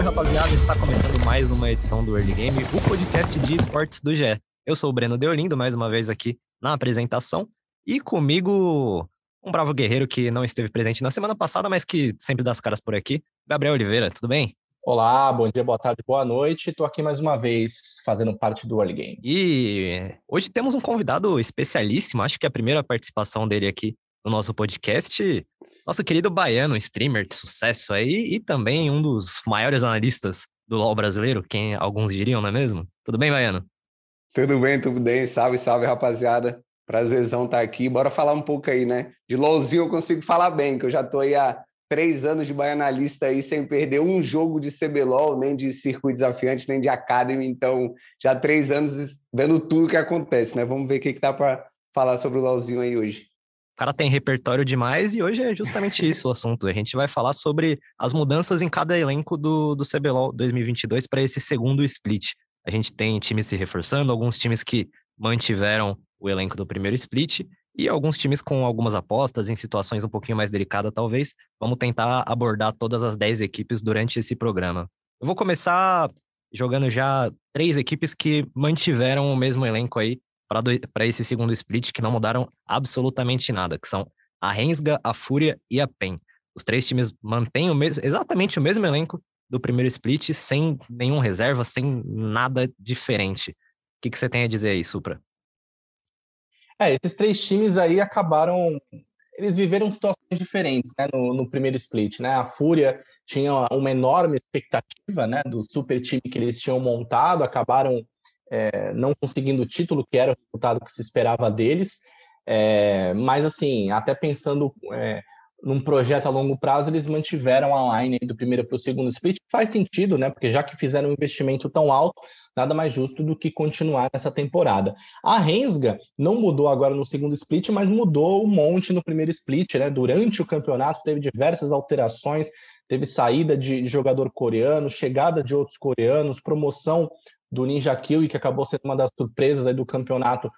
Salve rapaziada, está começando mais uma edição do Early Game, o podcast de esportes do GE. Eu sou o Breno Deolindo, mais uma vez aqui na apresentação, e comigo um bravo guerreiro que não esteve presente na semana passada, mas que sempre dá as caras por aqui, Gabriel Oliveira, tudo bem? Olá, bom dia, boa tarde, boa noite. Estou aqui mais uma vez fazendo parte do Early Game. E hoje temos um convidado especialíssimo, acho que é a primeira participação dele aqui no nosso podcast. Nosso querido baiano, streamer de sucesso aí e também um dos maiores analistas do LoL brasileiro, quem alguns diriam, não é mesmo? Tudo bem, baiano? Tudo bem, tudo bem. Salve, salve, rapaziada. Prazerzão estar aqui. Bora falar um pouco aí, né? De LoLzinho eu consigo falar bem, que eu já tô aí há três anos de baianalista aí sem perder um jogo de CBLOL, nem de circuito desafiante, nem de Academy. Então, já três anos vendo tudo que acontece, né? Vamos ver o que, que dá para falar sobre o LoLzinho aí hoje. O cara tem repertório demais e hoje é justamente isso o assunto. A gente vai falar sobre as mudanças em cada elenco do, do CBLOL 2022 para esse segundo split. A gente tem times se reforçando, alguns times que mantiveram o elenco do primeiro split e alguns times com algumas apostas em situações um pouquinho mais delicadas, talvez. Vamos tentar abordar todas as 10 equipes durante esse programa. Eu vou começar jogando já três equipes que mantiveram o mesmo elenco aí para esse segundo split, que não mudaram absolutamente nada, que são a Rensga, a Fúria e a PEN. Os três times mantêm o mesmo, exatamente o mesmo elenco do primeiro split, sem nenhum reserva, sem nada diferente. O que, que você tem a dizer aí, Supra? É, esses três times aí acabaram. Eles viveram situações diferentes né, no, no, primeiro split. Né? A Fúria tinha uma enorme expectativa né, do super time que eles tinham montado, acabaram é, não conseguindo o título, que era o resultado que se esperava deles. É, mas, assim, até pensando é, num projeto a longo prazo, eles mantiveram a line do primeiro para o segundo split. Faz sentido, né? Porque já que fizeram um investimento tão alto, nada mais justo do que continuar nessa temporada. A Rensga não mudou agora no segundo split, mas mudou um monte no primeiro split, né? Durante o campeonato teve diversas alterações, teve saída de jogador coreano, chegada de outros coreanos, promoção do Ninja Kill, que acabou sendo uma das surpresas aí do campeonato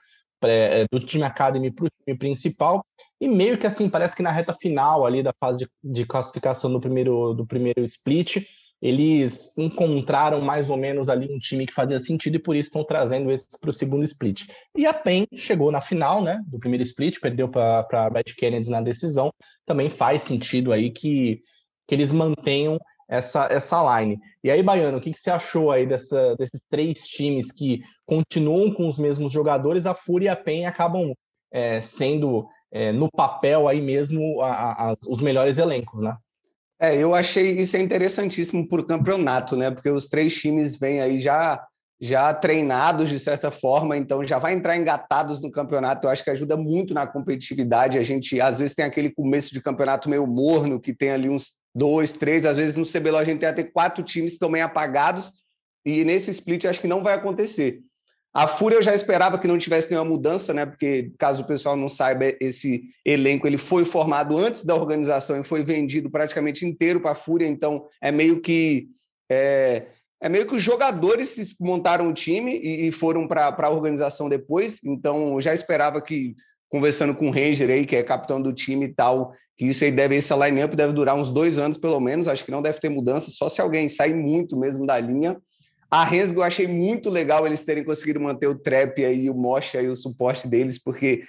é, do time Academy para o time principal, e meio que assim, parece que na reta final ali da fase de, de classificação do primeiro, do primeiro split, eles encontraram mais ou menos ali um time que fazia sentido e por isso estão trazendo esses para o segundo split. E a PEN chegou na final né, do primeiro split, perdeu para a Red Kennedy na decisão, também faz sentido aí que, que eles mantenham essa, essa line. E aí, Baiano, o que, que você achou aí dessa, desses três times que continuam com os mesmos jogadores, a Fúria e a PEN acabam é, sendo, é, no papel aí mesmo, a, a, os melhores elencos, né? É, eu achei isso é interessantíssimo o campeonato, né? Porque os três times vêm aí já já treinados de certa forma, então já vai entrar engatados no campeonato. Eu acho que ajuda muito na competitividade. A gente às vezes tem aquele começo de campeonato meio morno, que tem ali uns dois, três, às vezes no CBLOL a gente tem até quatro times também apagados, e nesse split acho que não vai acontecer. A Fúria eu já esperava que não tivesse nenhuma mudança, né? Porque caso o pessoal não saiba, esse elenco ele foi formado antes da organização e foi vendido praticamente inteiro para a Fúria, então é meio que é, é meio que os jogadores montaram o time e, e foram para a organização depois. Então eu já esperava que conversando com o Ranger aí, que é capitão do time e tal, que isso aí deve, essa line-up deve durar uns dois anos pelo menos, acho que não deve ter mudança, só se alguém sair muito mesmo da linha. A Rensga eu achei muito legal eles terem conseguido manter o trap aí, o mocha e o suporte deles, porque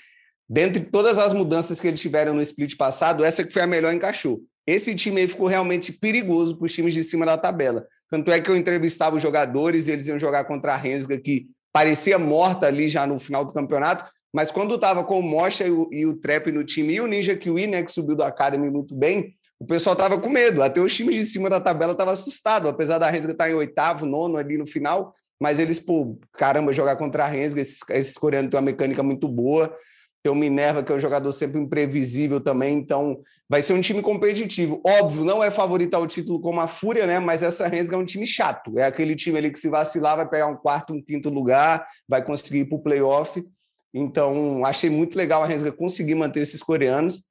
dentre todas as mudanças que eles tiveram no split passado, essa que foi a melhor encaixou. Esse time aí ficou realmente perigoso para os times de cima da tabela. Tanto é que eu entrevistava os jogadores, e eles iam jogar contra a Rensga, que parecia morta ali já no final do campeonato, mas quando estava com o Mocha e o, e o Trap no time e o Ninja Kiwi, né, que subiu do Academy muito bem, o pessoal estava com medo. Até os times de cima da tabela estavam assustados, apesar da Rensga estar tá em oitavo, nono ali no final. Mas eles, pô, caramba, jogar contra a Rensga, esses, esses coreanos têm uma mecânica muito boa. Tem o Minerva, que é um jogador sempre imprevisível também, então vai ser um time competitivo. Óbvio, não é favorito ao título como a Fúria, né? Mas essa Rensga é um time chato. É aquele time ali que se vacilar vai pegar um quarto, um quinto lugar, vai conseguir ir para o playoff. Então, achei muito legal a Rensga conseguir manter esses coreanos.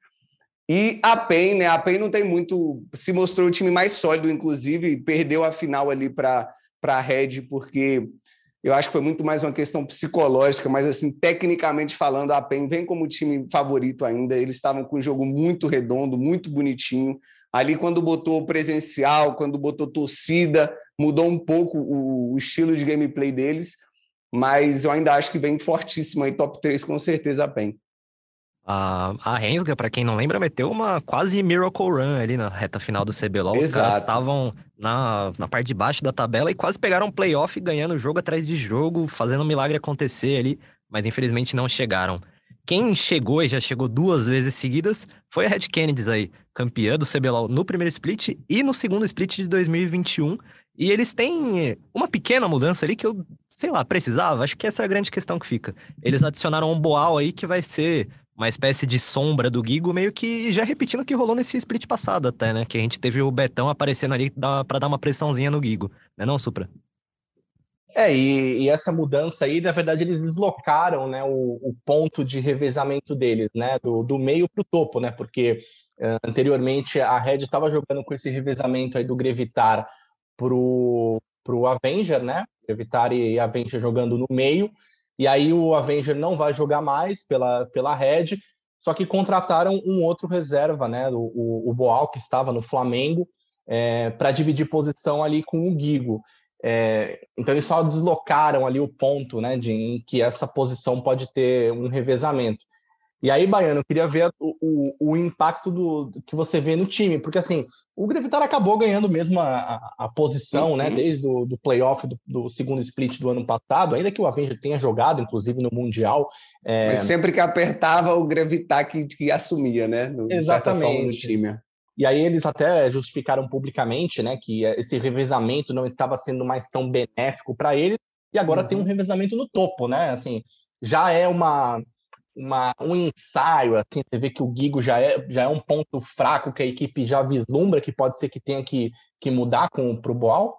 E a PEN, né? A PEN não tem muito. Se mostrou o time mais sólido, inclusive, perdeu a final ali para a Red, porque eu acho que foi muito mais uma questão psicológica, mas assim, tecnicamente falando, a PEN vem como time favorito ainda. Eles estavam com um jogo muito redondo, muito bonitinho. Ali, quando botou presencial, quando botou torcida, mudou um pouco o, o estilo de gameplay deles, mas eu ainda acho que vem fortíssimo aí, top 3 com certeza bem. A, a Rensga, para quem não lembra, meteu uma quase miracle run ali na reta final do CBLOL. Os caras estavam na, na parte de baixo da tabela e quase pegaram um playoff ganhando jogo atrás de jogo, fazendo um milagre acontecer ali, mas infelizmente não chegaram. Quem chegou e já chegou duas vezes seguidas foi a Red Kennedys aí, campeã do CBLOL no primeiro split e no segundo split de 2021. E eles têm uma pequena mudança ali que eu, sei lá, precisava. Acho que essa é a grande questão que fica. Eles adicionaram um Boal aí que vai ser uma espécie de sombra do Gigo, meio que já repetindo o que rolou nesse split passado até, né? Que a gente teve o Betão aparecendo ali para dar uma pressãozinha no Gigo, né não, Supra? É, e, e, essa mudança aí, na verdade, eles deslocaram né, o, o ponto de revezamento deles, né? Do, do meio para o topo, né? Porque uh, anteriormente a Red estava jogando com esse revezamento aí do Grevitar pro, pro Avenger, né? Grevitar e Avenger jogando no meio, e aí o Avenger não vai jogar mais pela, pela Red, só que contrataram um outro reserva, né? O, o, o Boal, que estava no Flamengo, é, para dividir posição ali com o Guigo. É, então eles só deslocaram ali o ponto, né, de em que essa posição pode ter um revezamento. E aí, Baiano, eu queria ver o, o, o impacto do, do, que você vê no time, porque assim, o Grevitar acabou ganhando mesmo a, a, a posição, né, uhum. né, desde o do playoff do, do, segundo split do ano passado, ainda que o Avenger tenha jogado, inclusive, no Mundial. É... Mas sempre que apertava, o Grevitar que, que assumia, né, no, Exatamente. time. E aí eles até justificaram publicamente, né, que esse revezamento não estava sendo mais tão benéfico para eles, e agora uhum. tem um revezamento no topo, né, assim, já é uma uma, um ensaio, assim, você vê que o Guigo já é, já é um ponto fraco que a equipe já vislumbra que pode ser que tenha que, que mudar para o Boal?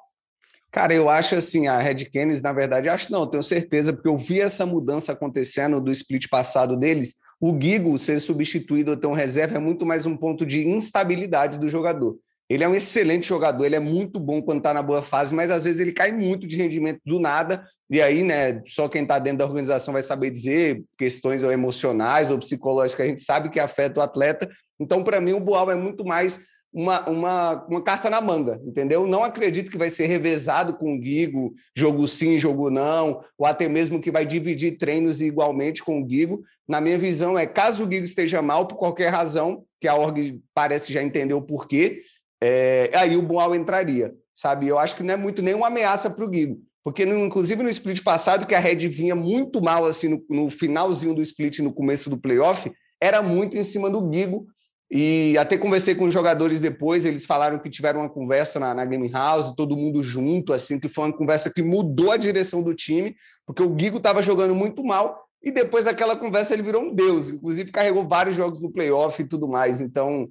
Cara, eu acho assim, a Red Canids, na verdade, acho não, tenho certeza, porque eu vi essa mudança acontecendo do split passado deles. O Guigo ser substituído ou ter um reserva é muito mais um ponto de instabilidade do jogador. Ele é um excelente jogador, ele é muito bom quando está na boa fase, mas às vezes ele cai muito de rendimento do nada. E aí, né, só quem está dentro da organização vai saber dizer questões emocionais ou psicológicas, a gente sabe que afeta o atleta. Então, para mim, o Boal é muito mais uma, uma, uma carta na manga, entendeu? Não acredito que vai ser revezado com o Guigo, jogo sim, jogo não, ou até mesmo que vai dividir treinos igualmente com o Guigo. Na minha visão, é caso o Guigo esteja mal, por qualquer razão, que a org parece já entender o porquê, é, aí o Boal entraria, sabe? Eu acho que não é muito nenhuma ameaça para o Guigo, porque no, inclusive no split passado, que a Red vinha muito mal assim no, no, finalzinho do split, no começo do playoff, era muito em cima do Guigo. E até conversei com os jogadores depois, eles falaram que tiveram uma conversa na, na Game House, todo mundo junto, assim, que foi uma conversa que mudou a direção do time, porque o Guigo estava jogando muito mal, e depois daquela conversa ele virou um deus, inclusive carregou vários jogos no playoff e tudo mais. Então,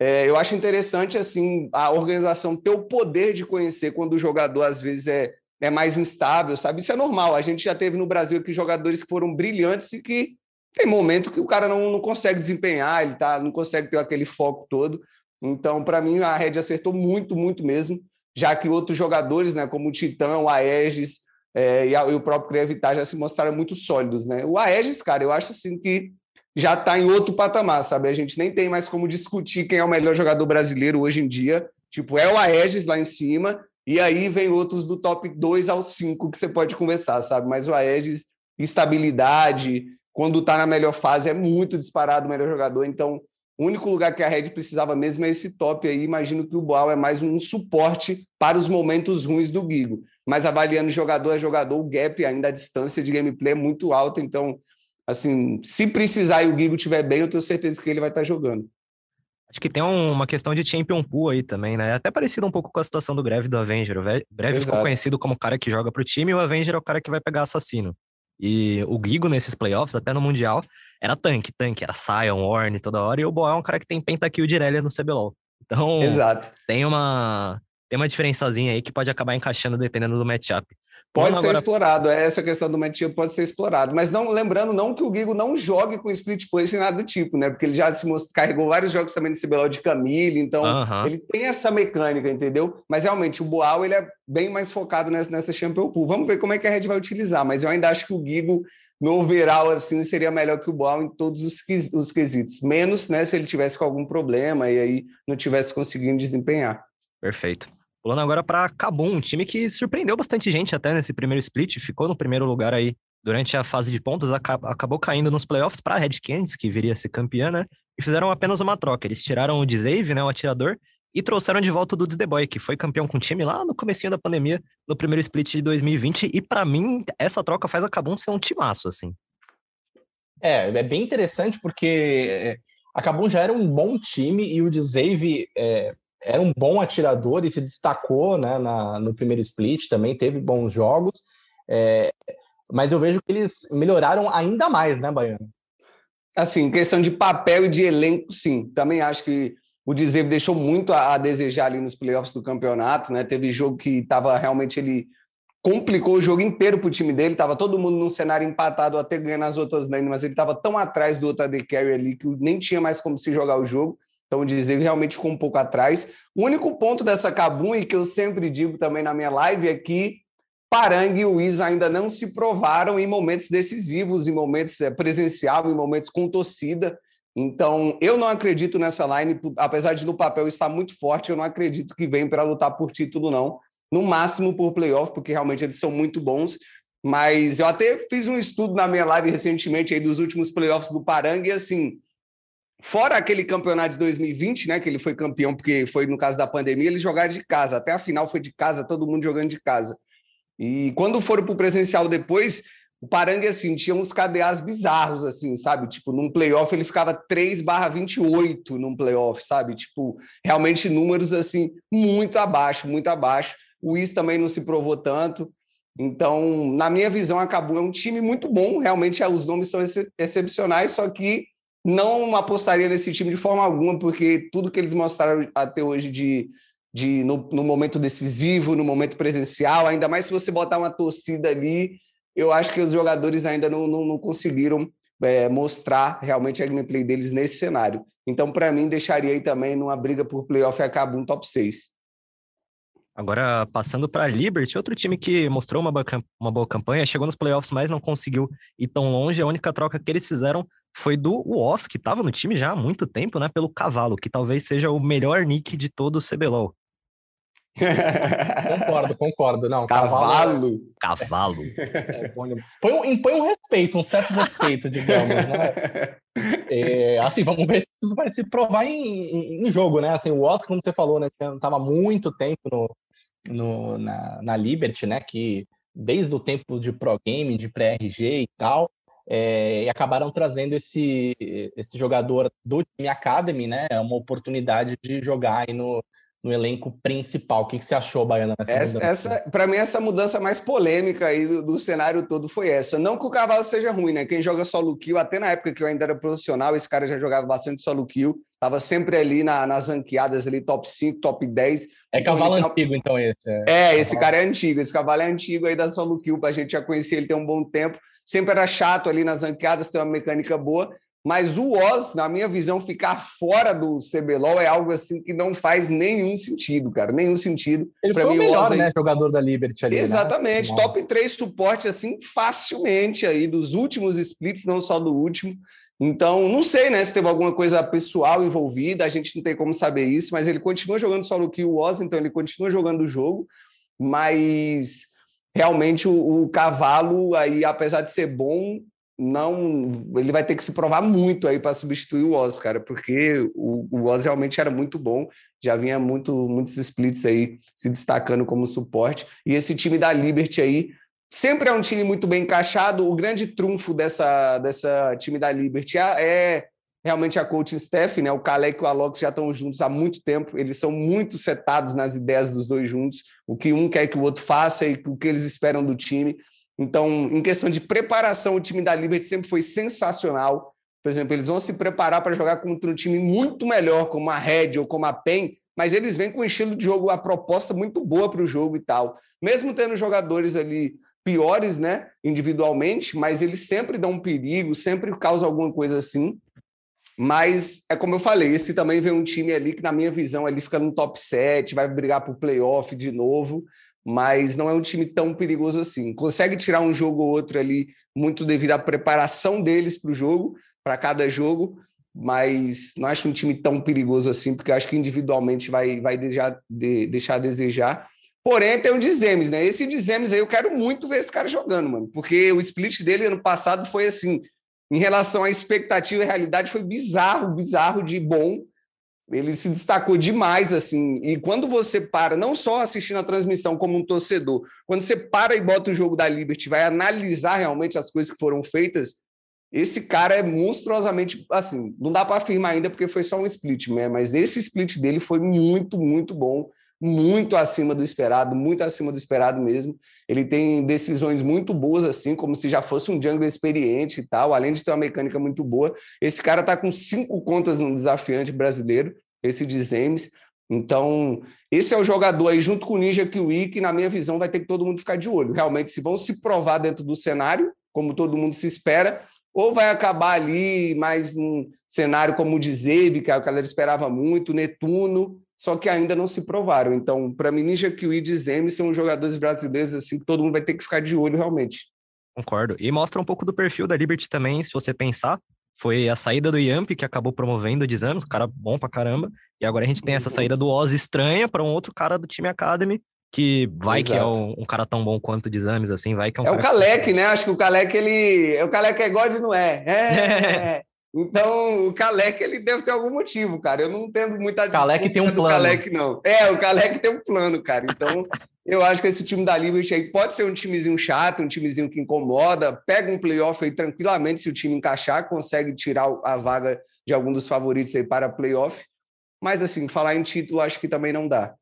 é, eu acho interessante assim a organização ter o poder de conhecer quando o jogador às vezes é, é mais instável, sabe? Isso é normal. A gente já teve no Brasil aqui jogadores que foram brilhantes e que tem momento que o cara não, não consegue desempenhar, ele tá, não consegue ter aquele foco todo. Então, para mim, a Red acertou muito, muito mesmo, já que outros jogadores, né, como o Titã, o Aegis é, e, a, e, o próprio Crevitar já se mostraram muito sólidos, né? O Aegis, cara, eu acho assim que já está em outro patamar, sabe? A gente nem tem mais como discutir quem é o melhor jogador brasileiro hoje em dia. Tipo, é o Aegis lá em cima, e aí vem outros do top 2 ao 5 que você pode conversar, sabe? Mas o Aegis, estabilidade, quando está na melhor fase, é muito disparado o melhor jogador. Então, o único lugar que a Red precisava mesmo é esse top aí. Imagino que o Boal é mais um suporte para os momentos ruins do Gigo. Mas avaliando jogador a jogador, o gap ainda a distância de gameplay é muito alta, então assim, se precisar e o Gigo estiver bem, eu tenho certeza que ele vai estar jogando. Acho que tem uma questão de champion pool aí também, né? É até parecido um pouco com a situação do Greve do Avenger. O Greve ficou conhecido como o cara que joga pro time e o Avenger é o cara que vai pegar assassino. E o Gigo nesses playoffs, até no Mundial, era tanque, tanque, era Sion, Orne toda hora, e o Boa é um cara que tem pentakill de Irelia no CBLOL. Então, Exato. tem uma tem uma diferençazinha aí que pode acabar encaixando dependendo do matchup. Pode ser agora... explorado, é essa questão do matchup pode ser explorado, mas não lembrando não que o Gigo não jogue com split push nem nada do tipo, né? Porque ele já se carregou vários jogos também de CBLOL de Camille, então uh -huh. ele tem essa mecânica, entendeu? Mas realmente o Boal ele é bem mais focado nessa, nessa Champion Pool. Vamos ver como é que a Red vai utilizar, mas eu ainda acho que o Gigo no overall, assim, seria melhor que o Boal em todos os, os quesitos. Menos, né, se ele tivesse com algum problema e aí não tivesse conseguindo desempenhar. Perfeito. Pulando agora para Cabum, um time que surpreendeu bastante gente até nesse primeiro split, ficou no primeiro lugar aí durante a fase de pontos, acabou caindo nos playoffs para a Red Canids, que viria a ser campeã, né? E fizeram apenas uma troca. Eles tiraram o Dzave, né, o atirador, e trouxeram de volta o Dudes The Boy, que foi campeão com o time lá no comecinho da pandemia, no primeiro split de 2020, e para mim essa troca faz a Cabum ser um timaço, assim. É, é bem interessante porque é, a Cabum já era um bom time e o Dzave é, era um bom atirador e se destacou né, na, no primeiro split, também teve bons jogos, é, mas eu vejo que eles melhoraram ainda mais, né, Baiano? Assim, questão de papel e de elenco, sim. Também acho que o Dzeve deixou muito a, a, desejar ali nos playoffs do campeonato, né? Teve jogo que estava realmente ele complicou o jogo inteiro para o time dele, estava todo mundo num cenário empatado até ganhando as outras lanes, mas ele estava tão atrás do outro AD Carry ali que nem tinha mais como se jogar o jogo. Então o Dzeve realmente ficou um pouco atrás. O único ponto dessa Cabum, e que eu sempre digo também na minha live, é que Parang e Isa ainda não se provaram em momentos decisivos, em momentos é, presencial, em momentos com torcida. Então, eu não acredito nessa line, apesar de no papel estar muito forte, eu não acredito que vem para lutar por título, não. No máximo por playoff, porque realmente eles são muito bons. Mas eu até fiz um estudo na minha live recentemente aí dos últimos playoffs do Parang, e assim, fora aquele campeonato de 2020, né, que ele foi campeão, porque foi no caso da pandemia, eles jogaram de casa. Até a final foi de casa, todo mundo jogando de casa. E quando foram para o presencial depois, o Parangue, assim, tinha uns KDAs bizarros, assim, sabe? Tipo, num playoff ele ficava 3 barra 28 num playoff, sabe? Tipo, realmente números, assim, muito abaixo, muito abaixo. O Is também não se provou tanto. Então, na minha visão, acabou. É um time muito bom, realmente é, os nomes são ex excepcionais, só que não apostaria nesse time de forma alguma, porque tudo que eles mostraram até hoje de, de no, no momento decisivo, no momento presencial, ainda mais se você botar uma torcida ali, eu acho que os jogadores ainda não, não, não conseguiram é, mostrar realmente a gameplay deles nesse cenário. Então, para mim, deixaria aí também numa briga por playoff e acaba um top 6. Agora, passando para a Liberty, outro time que mostrou uma boa, uma boa campanha, chegou nos playoffs, mas não conseguiu ir tão longe. A única troca que eles fizeram foi do Woz, que estava no time já há muito tempo, né? Pelo Cavalo, que talvez seja o melhor nick de todo o CBLOL concordo, concordo. Não, cavalo. Cavalo. É, põe, um, impõe um respeito, um certo respeito, digamos, né? É, assim, vamos ver se isso vai se provar em, em, jogo, né? Assim, o Oscar, como você falou, né? Tava muito tempo no, no, na, na Liberty, né? Que desde o tempo de Pro Game, de pré-RG e tal, é, e acabaram trazendo esse, esse jogador do time Academy, né? É uma oportunidade de jogar aí no, no elenco principal. O que, que você achou, Baiana, nessa essa, essa Para mim, essa mudança mais polêmica aí do, do, cenário todo foi essa. Não que o cavalo seja ruim, né? Quem joga solo kill, até na época que eu ainda era profissional, esse cara já jogava bastante solo kill, estava sempre ali na, nas ranqueadas, ali, top 5, top 10. É então, cavalo então, antigo, então, esse. É, é esse cara é antigo, esse cavalo é antigo aí da solo kill, a gente já conhecer ele tem um bom tempo. Sempre era chato ali nas ranqueadas, tem uma mecânica boa. Mas o Oz, na minha visão, ficar fora do CBLOL é algo assim que não faz nenhum sentido, cara. Nenhum sentido. Ele pra foi mim, o melhor, Oz, né? Jogador da Liberty ali. Né? Exatamente. Né? Top 3 suporte, assim, facilmente aí, dos últimos splits, não só do último. Então, não sei, né, se teve alguma coisa pessoal envolvida, a gente não tem como saber isso, mas ele continua jogando solo kill o Oz, então ele continua jogando o jogo, mas realmente o, o cavalo aí, apesar de ser bom, não ele vai ter que se provar muito aí para substituir o Oz, cara, porque o, o Oz realmente era muito bom, já vinha muito muitos splits aí se destacando como suporte. E esse time da Liberty aí sempre é um time muito bem encaixado. O grande trunfo dessa dessa time da Liberty é, é realmente a coaching staff, né? O Kalec e o Alox já estão juntos há muito tempo, eles são muito setados nas ideias dos dois juntos, o que um quer que o outro faça e o que eles esperam do time. Então, em questão de preparação, o time da Liberty sempre foi sensacional. Por exemplo, eles vão se preparar para jogar contra um time muito melhor, como a Red ou como a PEN, mas eles vêm com um estilo de jogo, a proposta muito boa para o jogo e tal. Mesmo tendo jogadores ali piores, né, individualmente, mas eles sempre dão um perigo, sempre causam alguma coisa assim. Mas é como eu falei, esse também vem um time ali que, na minha visão, ali fica no top 7, vai brigar por playoff de novo mas não é um time tão perigoso assim. Consegue tirar um jogo ou outro ali, muito devido à preparação deles para o jogo, para cada jogo, mas não acho um time tão perigoso assim, porque acho que individualmente vai, vai deixar, de, deixar a desejar. Porém, tem o Dizemes, né? Esse Dizemes aí, eu quero muito ver esse cara jogando, mano, porque o split dele ano passado foi assim, em relação à expectativa e realidade, foi bizarro, bizarro de bom. Ele se destacou demais, assim. E quando você para, não só assistindo a transmissão como um torcedor, quando você para e bota o jogo da Liberty, vai analisar realmente as coisas que foram feitas, esse cara é monstruosamente, assim, não dá para afirmar ainda porque foi só um split, né? Mas esse split dele foi muito, muito bom muito acima do esperado, muito acima do esperado mesmo. Ele tem decisões muito boas, assim, como se já fosse um jungle experiente e tal, além de ter uma mecânica muito boa. Esse cara tá com cinco contas no desafiante brasileiro, esse de Zemes. Então, esse é o jogador aí, junto com o Ninja Kiwi, que, na minha visão, vai ter que todo mundo ficar de olho. Realmente, se vão se provar dentro do cenário, como todo mundo se espera, ou vai acabar ali mais num cenário como o de Zebe, que a galera esperava muito, Netuno, só que ainda não se provaram. Então, para mim, Ninja Kiwi e Zeme são jogadores brasileiros assim que todo mundo vai ter que ficar de olho realmente. Concordo. E mostra um pouco do perfil da Liberty também, se você pensar. Foi a saída do Yamp que acabou promovendo o Dizanos, cara bom pra caramba. E agora a gente tem essa saída do Oz estranha para um outro cara do time Academy, que vai Exato. que é um, um, cara tão bom quanto o assim, vai que é um É o Kalec, que... né? Acho que o Kalec, ele... O Kalec é God, não é? É, é. Então, o Kalec, ele deve ter algum motivo, cara. Eu não entendo muita Kalec tem um plano. Kalec, não. É, o Kalec tem um plano, cara. Então, eu acho que esse time da Liberty aí pode ser um timezinho chato, um timezinho que incomoda, pega um playoff aí tranquilamente, se o time encaixar, consegue tirar a vaga de algum dos favoritos aí para playoff. Mas, assim, falar em título, acho que também não dá.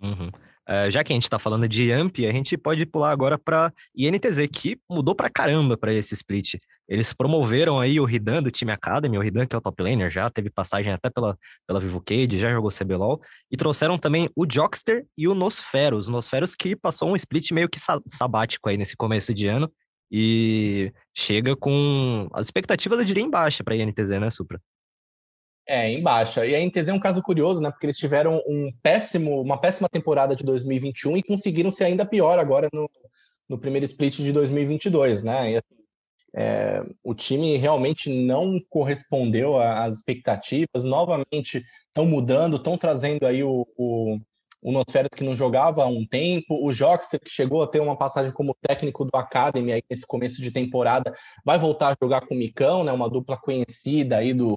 Uhum. Uh, já que a gente está falando de AMP, a gente pode pular agora para INTZ, que mudou para caramba para esse split. Eles promoveram aí o Ridan do time Academy, o Ridan que é o top laner, já teve passagem até pela, pela Vivo Cage, já jogou CBLOL, e trouxeram também o Jockster e o Nosferos. Nosferos que passou um split meio que sabático aí nesse começo de ano, e chega com as expectativas, eu diria, em baixa para a INTZ, né, Supra? É, em baixa. E a NTZ é um caso curioso, né? Porque eles tiveram um péssimo, uma péssima temporada de 2021 e conseguiram ser ainda pior agora no, no primeiro split de 2022, né? E, assim, é, o time realmente não correspondeu às expectativas. Novamente, estão mudando, estão trazendo aí o, o, o Nosferos que não jogava há um tempo, o Joxer que chegou a ter uma passagem como técnico do Academy aí nesse começo de temporada, vai voltar a jogar com o Micão, né? Uma dupla conhecida aí do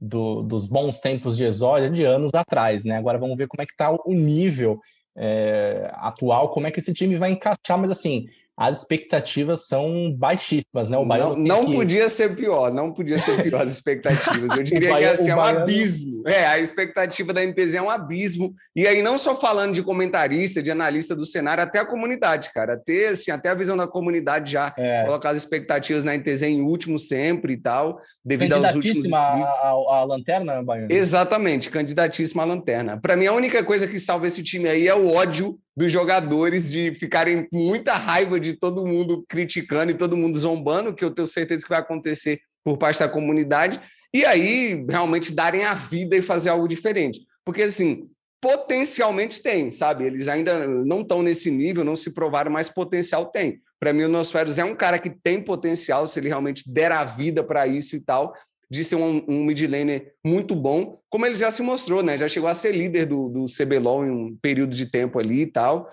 do, dos bons tempos de Exódia de anos atrás, né? Agora vamos ver como é que está o nível é, atual, como é que esse time vai encaixar, mas assim, as expectativas são baixíssimas, né? O não, não que... podia ser pior, não podia ser pior as expectativas. Eu diria que assim, é um abismo. É, a expectativa da NPZ é um abismo. E aí, não só falando de comentarista, de analista do cenário, até a comunidade, cara. Até, assim, até a visão da comunidade já é. colocar as expectativas na NTZ em último sempre e tal, devido aos últimos. A, a, a lanterna, Baiano? Exatamente, candidatíssima à lanterna. Para mim, a única coisa que salva esse time aí é o ódio dos jogadores de ficarem com muita raiva de todo mundo criticando e todo mundo zombando, que eu tenho certeza que vai acontecer por parte da comunidade, e aí realmente darem a vida e fazer algo diferente. Porque, assim, potencialmente tem, sabe? Eles ainda não estão nesse nível, não se provaram, mas potencial tem. Para mim, o Nosferos é um cara que tem potencial, se ele realmente der a vida para isso e tal, de ser um, um mid laner muito bom, como ele já se mostrou, né? Já chegou a ser líder do, do CBLOL em um período de tempo ali e tal.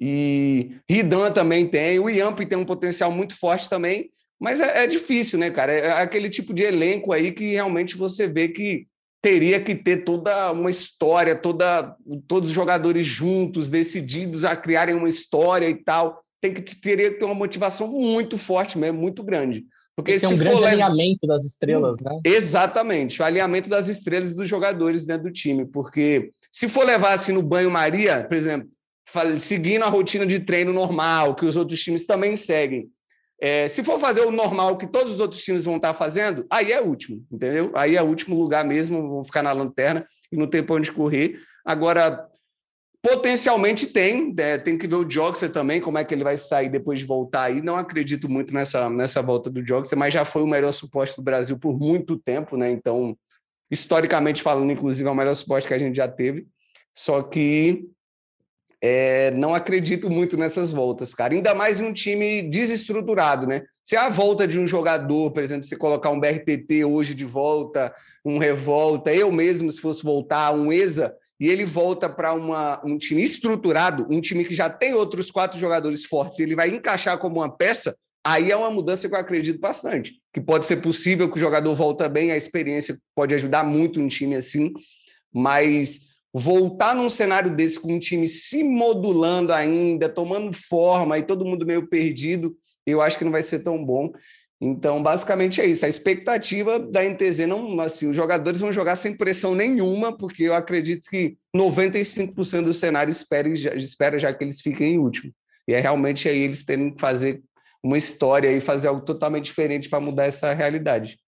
E Ridan também tem, o Yamp tem um potencial muito forte também, mas é, é difícil, né, cara? É aquele tipo de elenco aí que realmente você vê que teria que ter toda uma história, toda, todos os jogadores juntos, decididos a criarem uma história e tal. Tem que teria que ter uma motivação muito forte mesmo, muito grande. Porque Tem um grande for... alinhamento das estrelas, né? Exatamente, o alinhamento das estrelas e dos jogadores dentro do time. Porque se for levar assim no banho-maria, por exemplo, seguindo a rotina de treino normal, que os outros times também seguem, é, se for fazer o normal que todos os outros times vão estar fazendo, aí é último, entendeu? Aí é o último lugar mesmo, vão ficar na lanterna e não tem para onde correr. Agora, Potencialmente tem, é, tem que ver o Jogster também, como é que ele vai sair depois de voltar aí. Não acredito muito nessa, nessa volta do Jogster, mas já foi o melhor suporte do Brasil por muito tempo, né? Então, historicamente falando, inclusive, é o melhor suporte que a gente já teve. Só que é, não acredito muito nessas voltas, cara. Ainda mais em um time desestruturado, né? Se a volta de um jogador, por exemplo, se colocar um BRTT hoje de volta, um Revolta, eu mesmo, se fosse voltar, um ESA, e ele volta para um time estruturado, um time que já tem outros quatro jogadores fortes, e ele vai encaixar como uma peça, aí é uma mudança que eu acredito bastante. Que pode ser possível que o jogador volta bem, a experiência pode ajudar muito um time assim, mas voltar num cenário desse com um time se modulando ainda, tomando forma e todo mundo meio perdido, eu acho que não vai ser tão bom. Então, basicamente é isso. A expectativa da NTZ não, assim, os jogadores vão jogar sem pressão nenhuma, porque eu acredito que 95% do cenário espera, espera já que eles fiquem em último. E é realmente aí eles terem que fazer uma história e fazer algo totalmente diferente para mudar essa realidade.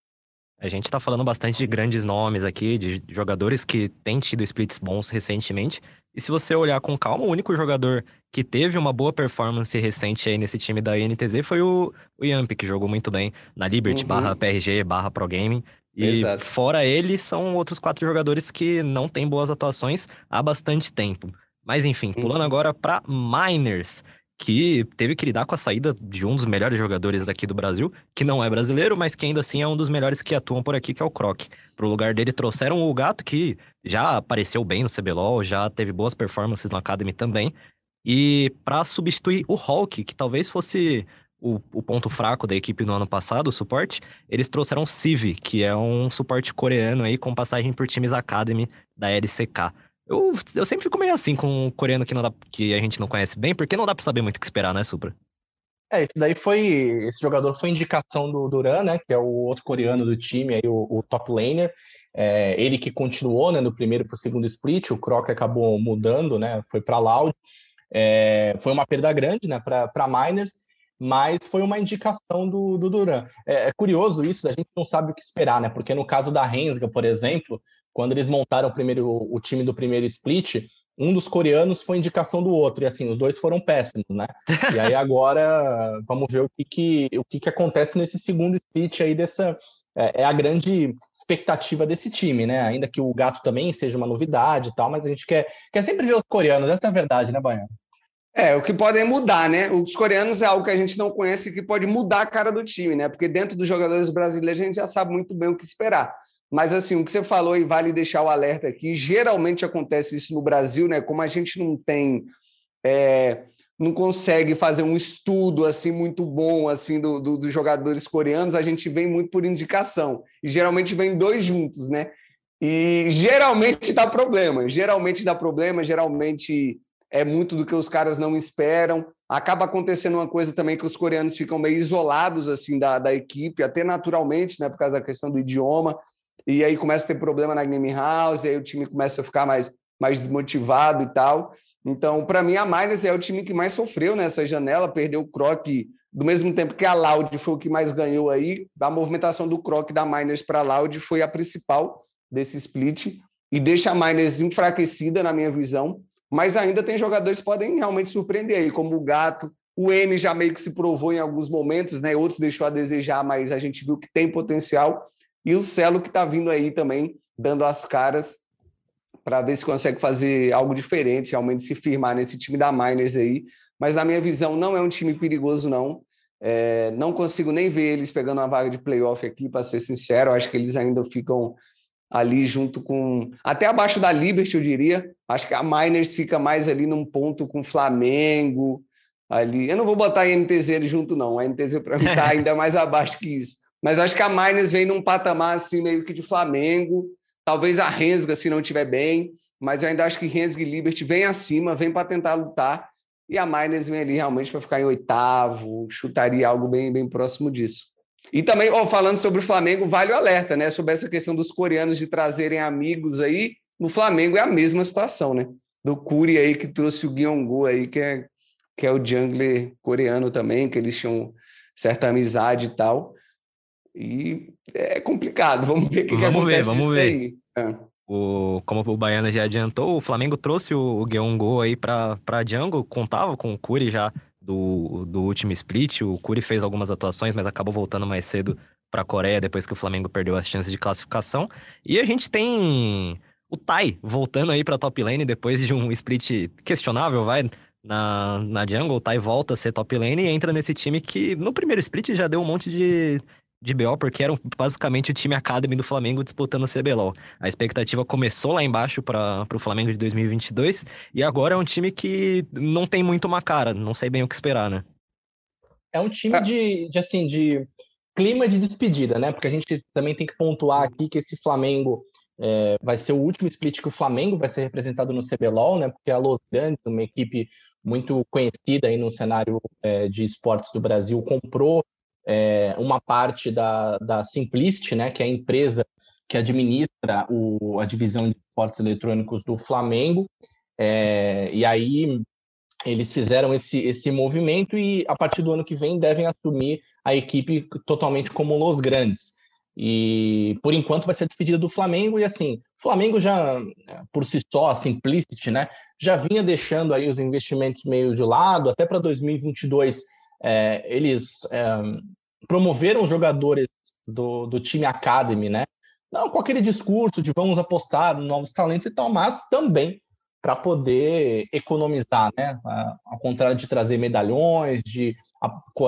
A gente está falando bastante de grandes nomes aqui, de jogadores que têm tido splits bons recentemente. E se você olhar com calma, o único jogador que teve uma boa performance recente aí nesse time da INTZ foi o, o Yamp, que jogou muito bem na Liberty, uhum. barra PRG, barra Pro Gaming. E Exato. fora ele, são outros quatro jogadores que não têm boas atuações há bastante tempo. Mas enfim, pulando uhum. agora para Miners que teve que lidar com a saída de um dos melhores jogadores aqui do Brasil, que não é brasileiro, mas que ainda assim é um dos melhores que atuam por aqui, que é o Croc. Pro lugar dele trouxeram o Gato, que já apareceu bem no CBLOL, já teve boas performances no Academy também. E para substituir o Hulk, que talvez fosse o, o, ponto fraco da equipe no ano passado, o suporte, eles trouxeram o Civi, que é um suporte coreano aí com passagem por times Academy da LCK. Eu, eu sempre fico meio assim com o coreano que, não dá, que a gente não conhece bem, porque não dá pra saber muito o que esperar, né, Supra? É, isso daí foi. Esse jogador foi indicação do Duran, né? Que é o outro coreano do time, aí, o, o top laner. É, ele que continuou né, no primeiro para o segundo split, o Croc acabou mudando, né? Foi para Loud. É, foi uma perda grande né, para Miners, mas foi uma indicação do, do Duran. É, é, curioso isso, a gente não sabe o que esperar, né? Porque no caso da Rensga, por exemplo, quando eles montaram o primeiro o time do primeiro split, um dos coreanos foi indicação do outro, e assim, os dois foram péssimos, né? E aí agora vamos ver o que, que, o que, que acontece nesse segundo split aí dessa. É, é, a grande expectativa desse time, né? Ainda que o gato também seja uma novidade e tal, mas a gente quer, quer sempre ver os coreanos, essa é a verdade, né, Baiano? É, o que podem mudar, né? Os coreanos é algo que a gente não conhece que pode mudar a cara do time, né? Porque dentro dos jogadores brasileiros a gente já sabe muito bem o que esperar. Mas assim, o que você falou e vale deixar o alerta aqui, geralmente acontece isso no Brasil, né? Como a gente não tem, é, não consegue fazer um estudo assim muito bom assim do, do, dos jogadores coreanos, a gente vem muito por indicação e geralmente vem dois juntos, né? E geralmente dá problema, geralmente dá problema, geralmente é muito do que os caras não esperam. Acaba acontecendo uma coisa também que os coreanos ficam meio isolados assim da, da equipe, até naturalmente, né, por causa da questão do idioma e aí começa a ter problema na game house, e aí o time começa a ficar mais, mais desmotivado e tal. Então, para mim, a Miners é o time que mais sofreu nessa janela, perdeu o Croc do mesmo tempo que a Loud foi o que mais ganhou aí, a movimentação do Croc da Miners para a Loud foi a principal desse split e deixa a Miners enfraquecida na minha visão, mas ainda tem jogadores que podem realmente surpreender aí, como o Gato, o N já meio que se provou em alguns momentos, né? Outros deixou a desejar, mas a gente viu que tem potencial. E o Celo que está vindo aí também, dando as caras para ver se consegue fazer algo diferente, realmente se firmar nesse time da Miners aí. Mas na minha visão, não é um time perigoso, não. É, não consigo nem ver eles pegando uma vaga de playoff aqui, para ser sincero. Acho que eles ainda ficam ali junto com. Até abaixo da Liberty, eu diria. Acho que a Miners fica mais ali num ponto com Flamengo. Ali. Eu não vou botar a NTZ junto, não. A NTZ para mim está ainda mais abaixo que isso. Mas acho que a Miners vem num patamar assim, meio que de Flamengo. Talvez a Rensga, se não estiver bem. Mas eu ainda acho que Rensga e Liberty vem acima, vem para tentar lutar. E a Miners vem ali realmente para ficar em oitavo, chutaria algo bem, bem próximo disso. E também, oh, falando sobre o Flamengo, vale o alerta, né? Sobre essa questão dos coreanos de trazerem amigos aí. No Flamengo é a mesma situação, né? Do Curi aí que trouxe o Gyeonggu aí, que é, que é o jungler coreano também, que eles tinham certa amizade e tal. E é complicado. Vamos ver o que, vamos que ver, vamos ver. É. O, como o Baiana já adiantou, o Flamengo trouxe o, o Gyeongo aí para Django, contava com o Curi já do, do último split. O Curi fez algumas atuações, mas acabou voltando mais cedo para a Coreia depois que o Flamengo perdeu as chances de classificação. E a gente tem O Tai, voltando aí pra top lane depois de um split questionável, vai, na, na jungle, o Tai volta a ser top lane e entra nesse time que no primeiro split já deu um monte de, de BO, porque era basicamente o time Academy do Flamengo disputando o CBLOL. A expectativa começou lá embaixo para o Flamengo de 2022 e agora é um time que não tem muito uma cara, não sei bem o que esperar, né? É um time de, de assim, de clima de despedida, né? Porque a gente também tem que pontuar aqui que esse Flamengo é, vai ser o último split que o Flamengo vai ser representado no CBLOL, né? Porque a Los Grandes, uma equipe muito conhecida aí no cenário é, de esportes do Brasil, comprou é, uma parte da, da Simplicity, né? Que é a empresa que administra o, a divisão de esportes eletrônicos do Flamengo. É, e aí eles fizeram esse, esse movimento e a partir do ano que vem devem assumir a equipe totalmente como Los Grandes. E por enquanto vai ser despedida do Flamengo. E assim, Flamengo já, por si só, a Simplicity, né, já vinha deixando aí os investimentos meio de lado. Até para 2022, é, eles é, promoveram jogadores do, do time Academy, né? Não com aquele discurso de vamos apostar em novos talentos e tal, mas também para poder economizar, né? Ao contrário de trazer medalhões, de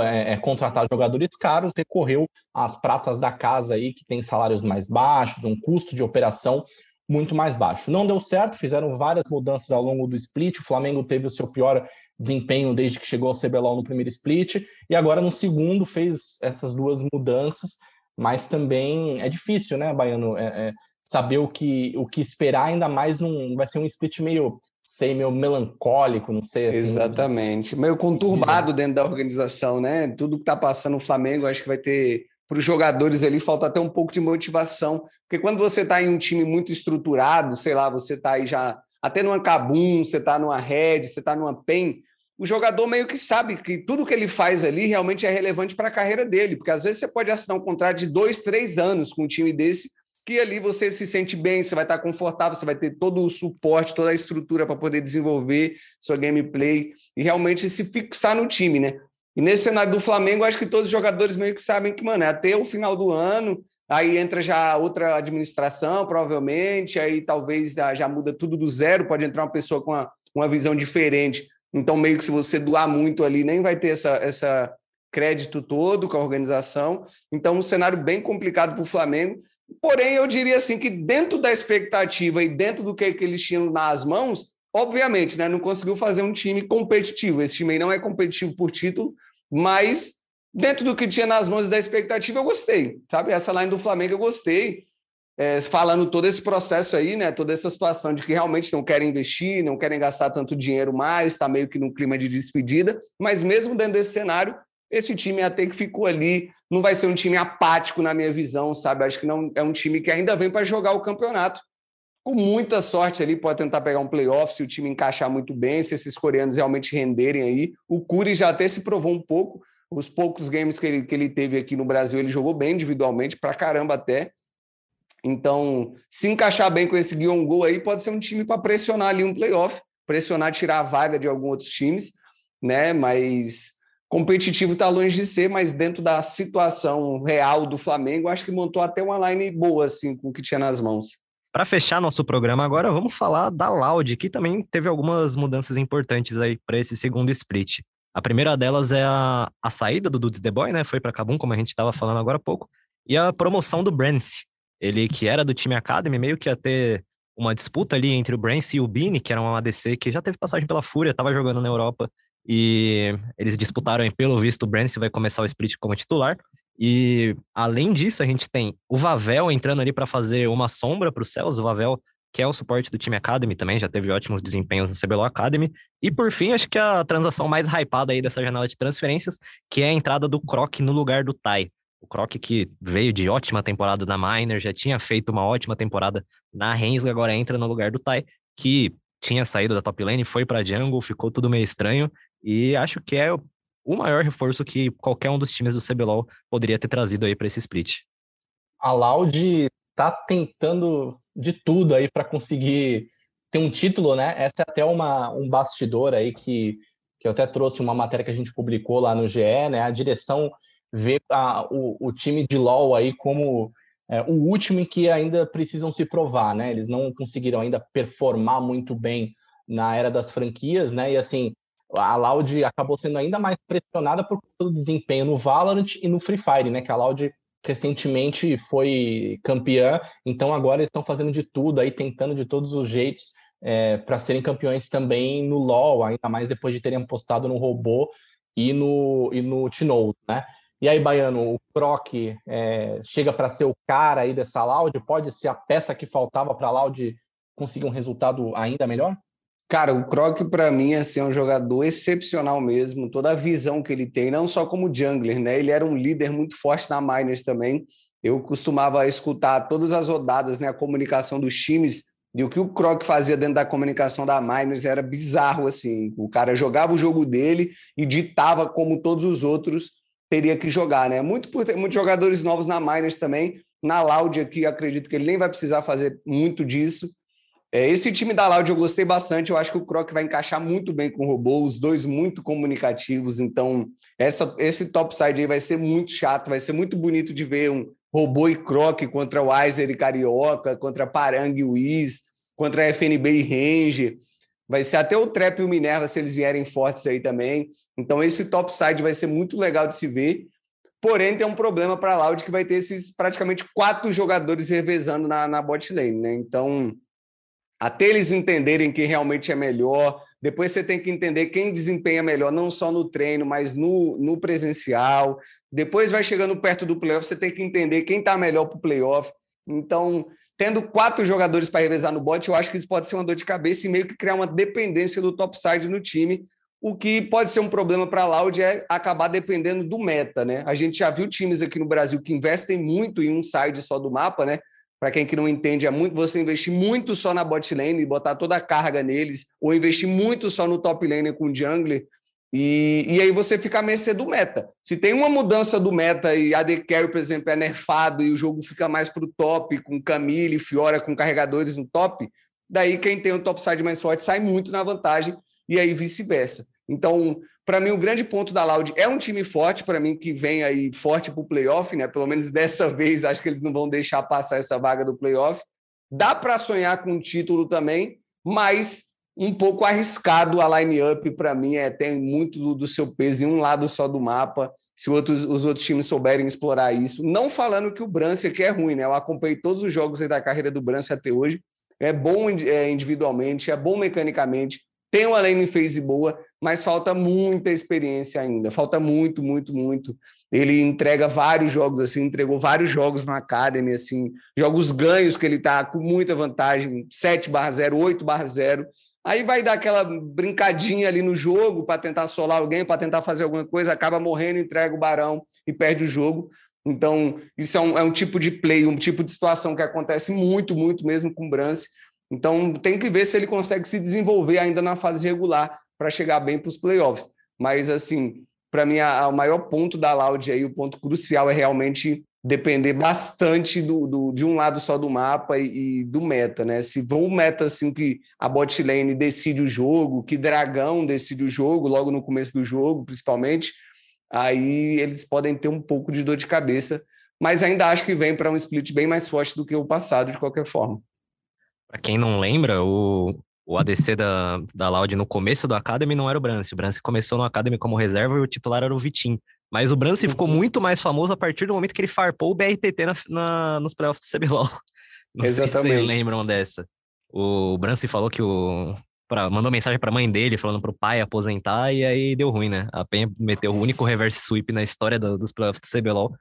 é, é, contratar jogadores caros, recorreu às pratas da casa aí, que tem salários mais baixos, um custo de operação muito mais baixo. Não deu certo, fizeram várias mudanças ao longo do split. O Flamengo teve o seu pior desempenho desde que chegou ao CBLOL no primeiro split, e agora no segundo fez essas duas mudanças, mas também é difícil, né, Baiano? É, é, saber o que, o que esperar, ainda mais num. Vai ser um split meio sei, meio melancólico, não sei. Assim, Exatamente. Meio conturbado dentro da organização, né? Tudo que está passando no Flamengo, acho que vai ter. Para os jogadores ali, falta até um pouco de motivação. Porque quando você está em um time muito estruturado, sei lá, você está aí já até numa Cabum, você está numa Red, você está numa PEN, o jogador meio que sabe que tudo que ele faz ali realmente é relevante para a carreira dele. Porque às vezes você pode assinar um contrato de dois, três anos com um time desse que ali você se sente bem, você vai estar confortável, você vai ter todo o suporte, toda a estrutura para poder desenvolver sua gameplay e realmente se fixar no time, né? E nesse cenário do Flamengo, acho que todos os jogadores meio que sabem que, mano, é até o final do ano, aí entra já outra administração, provavelmente, aí talvez já, muda tudo do zero, pode entrar uma pessoa com uma, uma visão diferente. Então, meio que se você doar muito ali, nem vai ter essa, essa crédito todo com a organização. Então, um cenário bem complicado para o Flamengo. Porém, eu diria assim que dentro da expectativa e dentro do que, que eles tinham nas mãos, obviamente, né, não conseguiu fazer um time competitivo. Esse time aí não é competitivo por título, mas dentro do que tinha nas mãos da expectativa, eu gostei. Sabe? Essa line do Flamengo eu gostei. É, falando todo esse processo aí, né? Toda essa situação de que realmente não querem investir, não querem gastar tanto dinheiro mais, está meio que no clima de despedida, mas mesmo dentro desse cenário, esse time até que ficou ali não vai ser um time apático na minha visão, sabe? Acho que não é um time que ainda vem para jogar o campeonato. Com muita sorte ali, pode tentar pegar um playoff se o time encaixar muito bem, se esses coreanos realmente renderem aí. O Curi já até se provou um pouco. Os poucos games que ele, que ele teve aqui no Brasil, ele jogou bem individualmente, pra caramba até. Então, se encaixar bem com esse Guion Gol aí, pode ser um time para pressionar ali um playoff, pressionar, tirar a vaga de alguns outros times, né? Mas competitivo está longe de ser, mas dentro da situação real do Flamengo, acho que montou até uma line boa, assim, com o que tinha nas mãos. Para fechar nosso programa agora, vamos falar da Loud, que também teve algumas mudanças importantes aí para esse segundo split. A primeira delas é a, a saída do Dudes The Boy, né? Foi para Cabum, como a gente estava falando agora há pouco, e a promoção do Brance. Ele que era do time Academy, meio que ia ter uma disputa ali entre o Brance e o Bini, que era um ADC que já teve passagem pela Fúria, estava jogando na Europa e eles disputaram, e pelo visto, o Brance vai começar o split como titular. E além disso, a gente tem o Vavel entrando ali para fazer uma sombra para o Céus. O Vavel, que é o suporte do time Academy também, já teve ótimos desempenhos no CBLOL Academy. E por fim, acho que a transação mais hypada aí dessa janela de transferências, que é a entrada do Croc no lugar do Tai. O Croc que veio de ótima temporada na Miner, já tinha feito uma ótima temporada na Rensga, agora entra no lugar do Tai, que tinha saído da top lane, foi para jungle, ficou tudo meio estranho e acho que é o maior reforço que qualquer um dos times do CBLOL poderia ter trazido aí para esse split. A Loud tá tentando de tudo aí para conseguir ter um título, né? Essa é até uma, um bastidor aí que, que eu até trouxe uma matéria que a gente publicou lá no GE, né? A direção vê a, o, o time de LoL aí como é, o último em que ainda precisam se provar, né? Eles não conseguiram ainda performar muito bem na era das franquias, né? E assim, a Loud acabou sendo ainda mais pressionada por conta do desempenho no Valorant e no Free Fire, né? Que a Loud recentemente foi campeã, então agora estão fazendo de tudo aí, tentando de todos os jeitos é, para serem campeões também no LoL, ainda mais depois de terem apostado no robô e no, e no Tinoz, né? E aí, Baiano, o Croc é, chega para ser o cara aí dessa Loud? Pode ser a peça que faltava para a Loud conseguir um resultado ainda melhor? Cara, o Croc para mim assim, é um jogador excepcional mesmo, toda a visão que ele tem, não só como jungler, né? Ele era um líder muito forte na Miners também. Eu costumava escutar todas as rodadas, né, a comunicação dos times e o que o Croc fazia dentro da comunicação da Miners era bizarro assim. O cara jogava o jogo dele e ditava como todos os outros teria que jogar, né? Muito por ter muitos jogadores novos na Miners também. Na Loud aqui, acredito que ele nem vai precisar fazer muito disso. É, esse time da Loud eu gostei bastante. Eu acho que o Croc vai encaixar muito bem com o robô, os dois muito comunicativos. Então, essa, esse topside aí vai ser muito chato, vai ser muito bonito de ver um robô e Croc contra o Weiser e Carioca, contra Parang e Wiz, contra a FNB e Ranger. Vai ser até o Trap e o Minerva se eles vierem fortes aí também. Então, esse topside vai ser muito legal de se ver. Porém, tem um problema para a Loud que vai ter esses praticamente quatro jogadores revezando na, na bot lane, né? Então até eles entenderem quem realmente é melhor. Depois você tem que entender quem desempenha melhor, não só no treino, mas no, no presencial. Depois vai chegando perto do playoff, você tem que entender quem está melhor para o playoff. Então, tendo quatro jogadores para revezar no bot, eu acho que isso pode ser uma dor de cabeça e meio que criar uma dependência do topside no time. O que pode ser um problema para a Loud é acabar dependendo do meta, né? A gente já viu times aqui no Brasil que investem muito em um side só do mapa, né? Para quem que não entende, é muito você investir muito só na bot lane e botar toda a carga neles, ou investir muito só no top lane com jungler, e, e aí você fica à mercê do meta. Se tem uma mudança do meta e AD Carry, por exemplo, é nerfado e o jogo fica mais para o top, com Camille, Fiora, com carregadores no top, daí quem tem o topside mais forte sai muito na vantagem, e aí vice-versa. Então, para mim, o grande ponto da Loud é um time forte, para mim, que vem aí forte para o playoff, né? Pelo menos dessa vez, acho que eles não vão deixar passar essa vaga do playoff. Dá para sonhar com um título também, mas um pouco arriscado a line-up, para mim, é, tem muito do, do, seu peso em um lado só do mapa. Se outros, os outros times souberem explorar isso, não falando que o Brance aqui é ruim, né? Eu acompanhei todos os jogos da carreira do Brance até hoje. É bom é, individualmente, é bom mecanicamente, tem uma lane phase boa, mas falta muita experiência ainda. Falta muito, muito, muito. Ele entrega vários jogos assim, entregou vários jogos no Academy assim, jogos ganhos que ele tá com muita vantagem, 7/0, 8/0. Aí vai dar aquela brincadinha ali no jogo para tentar solar alguém, para tentar fazer alguma coisa, acaba morrendo, entrega o barão e perde o jogo. Então, isso é um, é um tipo de play, um tipo de situação que acontece muito, muito mesmo com o Brance. Então, tem que ver se ele consegue se desenvolver ainda na fase regular para chegar bem para os playoffs. Mas, assim, para mim, a, a, o maior ponto da Loud aí, o ponto crucial é realmente depender bastante do, do, de um lado só do mapa e, e do meta, né? Se um meta assim que a bot lane decide o jogo, que dragão decide o jogo logo no começo do jogo, principalmente, aí eles podem ter um pouco de dor de cabeça, mas ainda acho que vem para um split bem mais forte do que o passado de qualquer forma. Para quem não lembra, o, o ADC da, da Loud no começo do Academy não era o Brance. O Brance começou no Academy como reserva e o titular era o Vitim. Mas o Brance ficou uhum. muito mais famoso a partir do momento que ele farpou o BRTT na, na, nos playoffs do CBLOL. Não Exatamente. sei se vocês lembram dessa. O Brance falou que o. Pra, mandou mensagem pra mãe dele falando pro pai aposentar e aí deu ruim, né? A Penha meteu o único reverse sweep na história do, dos playoffs do CBLOL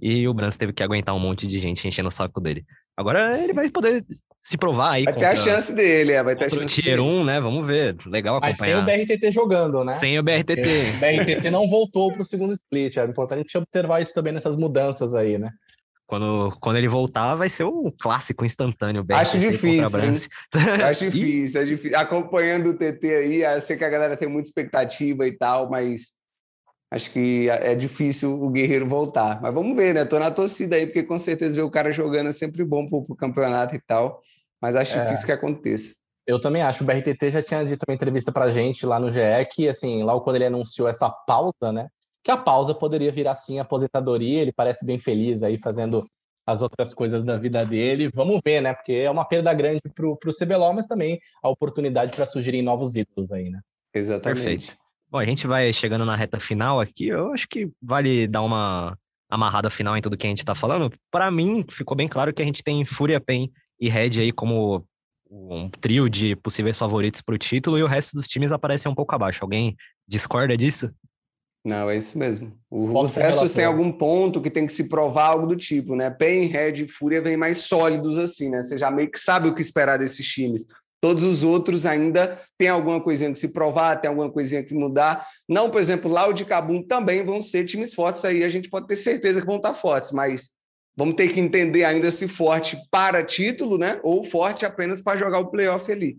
e o Brance teve que aguentar um monte de gente enchendo o saco dele. Agora ele vai poder se provar aí. Vai ter a chance dele, é, vai ter a chance. O Tier 1, né? Vamos ver. Legal acompanhar. Mas sem o BRTT jogando, né? Sem o BRTT. o BRTT não voltou para o segundo split. É importante observar isso também nessas mudanças aí, né? Quando, quando ele voltar, vai ser um clássico instantâneo. BRTT Acho difícil. Acho difícil, é difícil. Acompanhando o TT aí, eu sei que a galera tem muita expectativa e tal, mas acho que é difícil o Guerreiro voltar. Mas vamos ver, né? Tô na torcida aí, porque com certeza ver o cara jogando é sempre bom pro, pro campeonato e tal. Mas acho é. difícil que aconteça. Eu também acho. O BRTT já tinha dito uma entrevista pra gente lá no GE que, assim, logo quando ele anunciou essa pausa, né? Que a pausa poderia virar, sim, aposentadoria. Ele parece bem feliz aí fazendo as outras coisas da vida dele. Vamos ver, né? Porque é uma perda grande para o CBLOL, mas também a oportunidade para surgirem novos ídolos aí, né? Exatamente. Perfeito. Bom, a gente vai chegando na reta final aqui. Eu acho que vale dar uma amarrada final em tudo que a gente está falando. Para mim, ficou bem claro que a gente tem Fúria, Pen e Red aí como um trio de possíveis favoritos para o título e o resto dos times aparece um pouco abaixo. Alguém discorda disso? Não, é isso mesmo. os restos tem algum ponto que tem que se provar algo do tipo, né? Pen, Red e Fúria vêm mais sólidos assim, né? Você já meio que sabe o que esperar desses times. Todos os outros ainda tem alguma coisinha que se provar, tem alguma coisinha que mudar. Não, por exemplo, lá o de Cabum também vão ser times fortes aí, a gente pode ter certeza que vão estar fortes, mas vamos ter que entender ainda se forte para título, né? Ou forte apenas para jogar o playoff ali.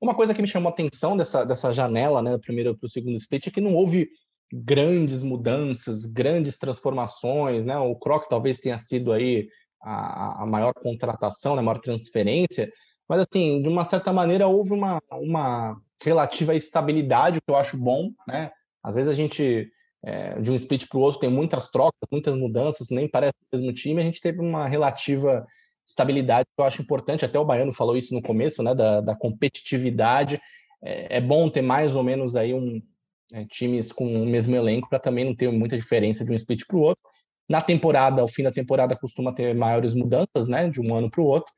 Uma coisa que me chamou a atenção dessa, dessa janela, né, do primeiro para o segundo split, é que não houve grandes mudanças, grandes transformações, né? O Croc talvez tenha sido aí a, a maior contratação, né, a maior transferência, mas assim, de uma certa maneira houve uma, uma relativa estabilidade, que eu acho bom, né? Às vezes a gente é, de um split para o outro tem muitas trocas, muitas mudanças, nem parece o mesmo time, a gente teve uma relativa estabilidade que eu acho importante, até o Baiano falou isso no começo, né, da, da competitividade, é, é, bom ter mais ou menos aí um, é, times com o mesmo elenco para também não ter muita diferença de um split para o outro. Na temporada, ao fim da temporada, costuma ter maiores mudanças, né, de um ano para o outro,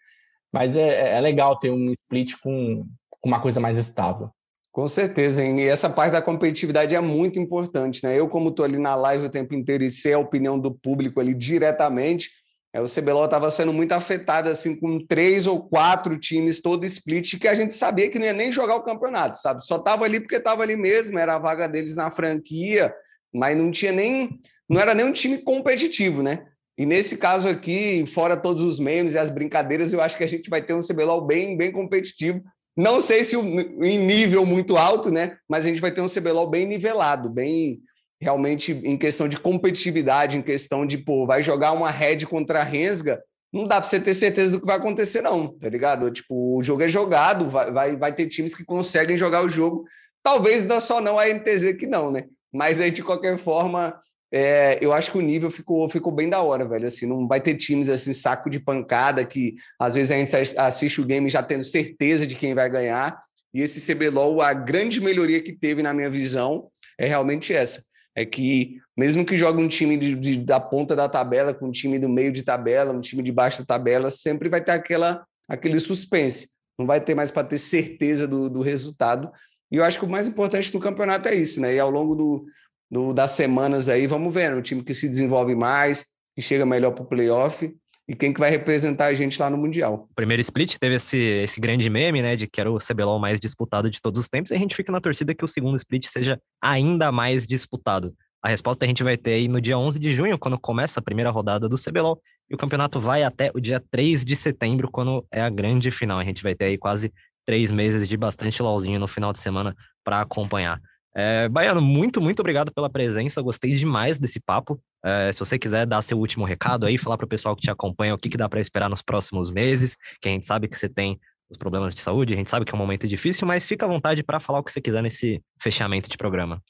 mas é, é, legal ter um split com, com uma coisa mais estável. Com certeza, hein? e essa parte da competitividade é muito importante, né? Eu, como estou ali na live o tempo inteiro e sei a opinião do público ali diretamente, é, o CBLOL estava sendo muito afetado assim com três ou quatro times todo split que a gente sabia que não ia nem jogar o campeonato, sabe? Só estava ali porque estava ali mesmo, era a vaga deles na franquia, mas não tinha nem não era nem um time competitivo, né? E nesse caso aqui, fora todos os memes e as brincadeiras, eu acho que a gente vai ter um CBLOL bem bem competitivo. Não sei se em nível muito alto, né? Mas a gente vai ter um CBLOL bem nivelado, bem realmente em questão de competitividade, em questão de, pô, vai jogar uma red contra a Rensga, não dá para você ter certeza do que vai acontecer, não, tá ligado? Tipo, o jogo é jogado, vai, vai, vai ter times que conseguem jogar o jogo, talvez não só não a NTZ que não, né? Mas aí, de qualquer forma, é, eu acho que o nível ficou, ficou bem da hora, velho. Assim, não vai ter times assim, saco de pancada, que às vezes a gente assiste o game já tendo certeza de quem vai ganhar. E esse CBLOL, a grande melhoria que teve, na minha visão, é realmente essa é que mesmo que jogue um time de, de, da ponta da tabela com um time do meio de tabela, um time de baixo da tabela, sempre vai ter aquela, aquele suspense. Não vai ter mais para ter certeza do, do resultado. E eu acho que o mais importante no campeonato é isso, né? E ao longo do, do das semanas aí, vamos ver, o time que se desenvolve mais, que chega melhor para o playoff, e quem que vai representar a gente lá no Mundial. O primeiro split teve esse, esse grande meme, né, de que era o CBLOL mais disputado de todos os tempos, e a gente fica na torcida que o segundo split seja ainda mais disputado. A resposta a gente vai ter aí no dia 11 de junho, quando começa a primeira rodada do CBLOL, e o campeonato vai até o dia 3 de setembro, quando é a grande final. A gente vai ter aí quase três meses de bastante LOLzinho no final de semana para acompanhar. É, Baiano, muito, muito obrigado pela presença. Gostei demais desse papo. É, se você quiser dar seu último recado aí, falar para o pessoal que te acompanha o que, que dá para esperar nos próximos meses, que a gente sabe que você tem os problemas de saúde, a gente sabe que é um momento difícil, mas fica à vontade para falar o que você quiser nesse fechamento de programa.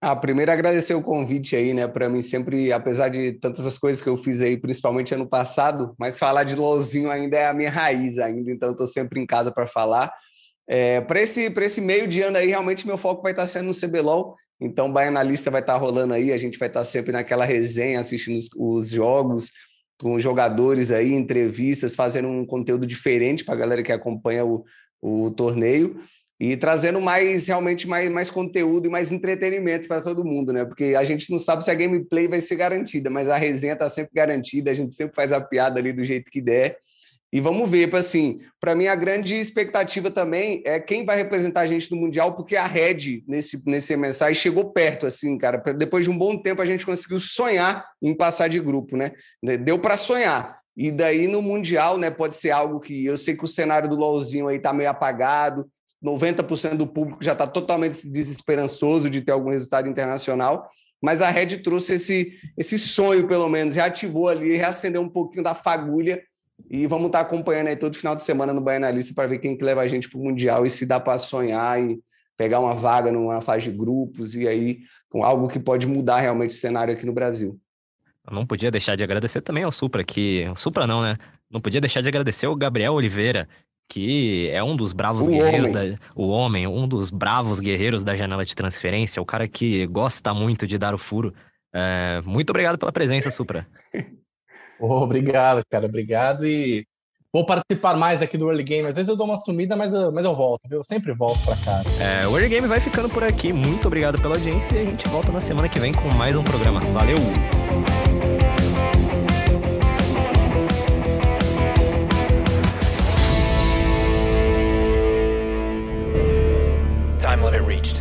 Ah, primeiro agradecer o convite aí, né? Para mim sempre, apesar de tantas as coisas que eu fiz aí, principalmente ano passado, mas falar de LOLzinho ainda é a minha raiz ainda, então estou sempre em casa para falar. É, para esse, esse meio de ano aí, realmente meu foco vai estar tá sendo no CBLOL. Então, Baianalista vai estar tá rolando aí, a gente vai estar tá sempre naquela resenha, assistindo os, os jogos, com jogadores aí, entrevistas, fazendo um conteúdo diferente para a galera que acompanha o, o torneio e trazendo mais realmente mais, mais conteúdo e mais entretenimento para todo mundo, né? Porque a gente não sabe se a gameplay vai ser garantida, mas a resenha está sempre garantida, a gente sempre faz a piada ali do jeito que der. E vamos ver, assim, para mim a grande expectativa também é quem vai representar a gente no Mundial, porque a Red, nesse, nesse mensagem, chegou perto, assim, cara. Depois de um bom tempo, a gente conseguiu sonhar em passar de grupo, né? Deu para sonhar. E daí no Mundial, né, pode ser algo que eu sei que o cenário do LOLzinho aí tá meio apagado, 90% do público já está totalmente desesperançoso de ter algum resultado internacional, mas a Red trouxe esse, esse sonho, pelo menos, reativou ali, reacendeu um pouquinho da fagulha e vamos estar acompanhando aí todo final de semana no Baianalista para ver quem que leva a gente para o Mundial e se dá para sonhar e pegar uma vaga numa fase de grupos e aí com algo que pode mudar realmente o cenário aqui no Brasil. Eu não podia deixar de agradecer também ao Supra, que. O Supra não, né? Não podia deixar de agradecer ao Gabriel Oliveira, que é um dos bravos o guerreiros homem. da. O homem, um dos bravos guerreiros da janela de transferência, o cara que gosta muito de dar o furo. É, muito obrigado pela presença, Supra. Oh, obrigado, cara. Obrigado e vou participar mais aqui do Early Game. Às vezes eu dou uma sumida, mas eu, mas eu volto, viu? Eu sempre volto pra cá. É, o Early Game vai ficando por aqui. Muito obrigado pela audiência e a gente volta na semana que vem com mais um programa. Valeu! Time limit reached.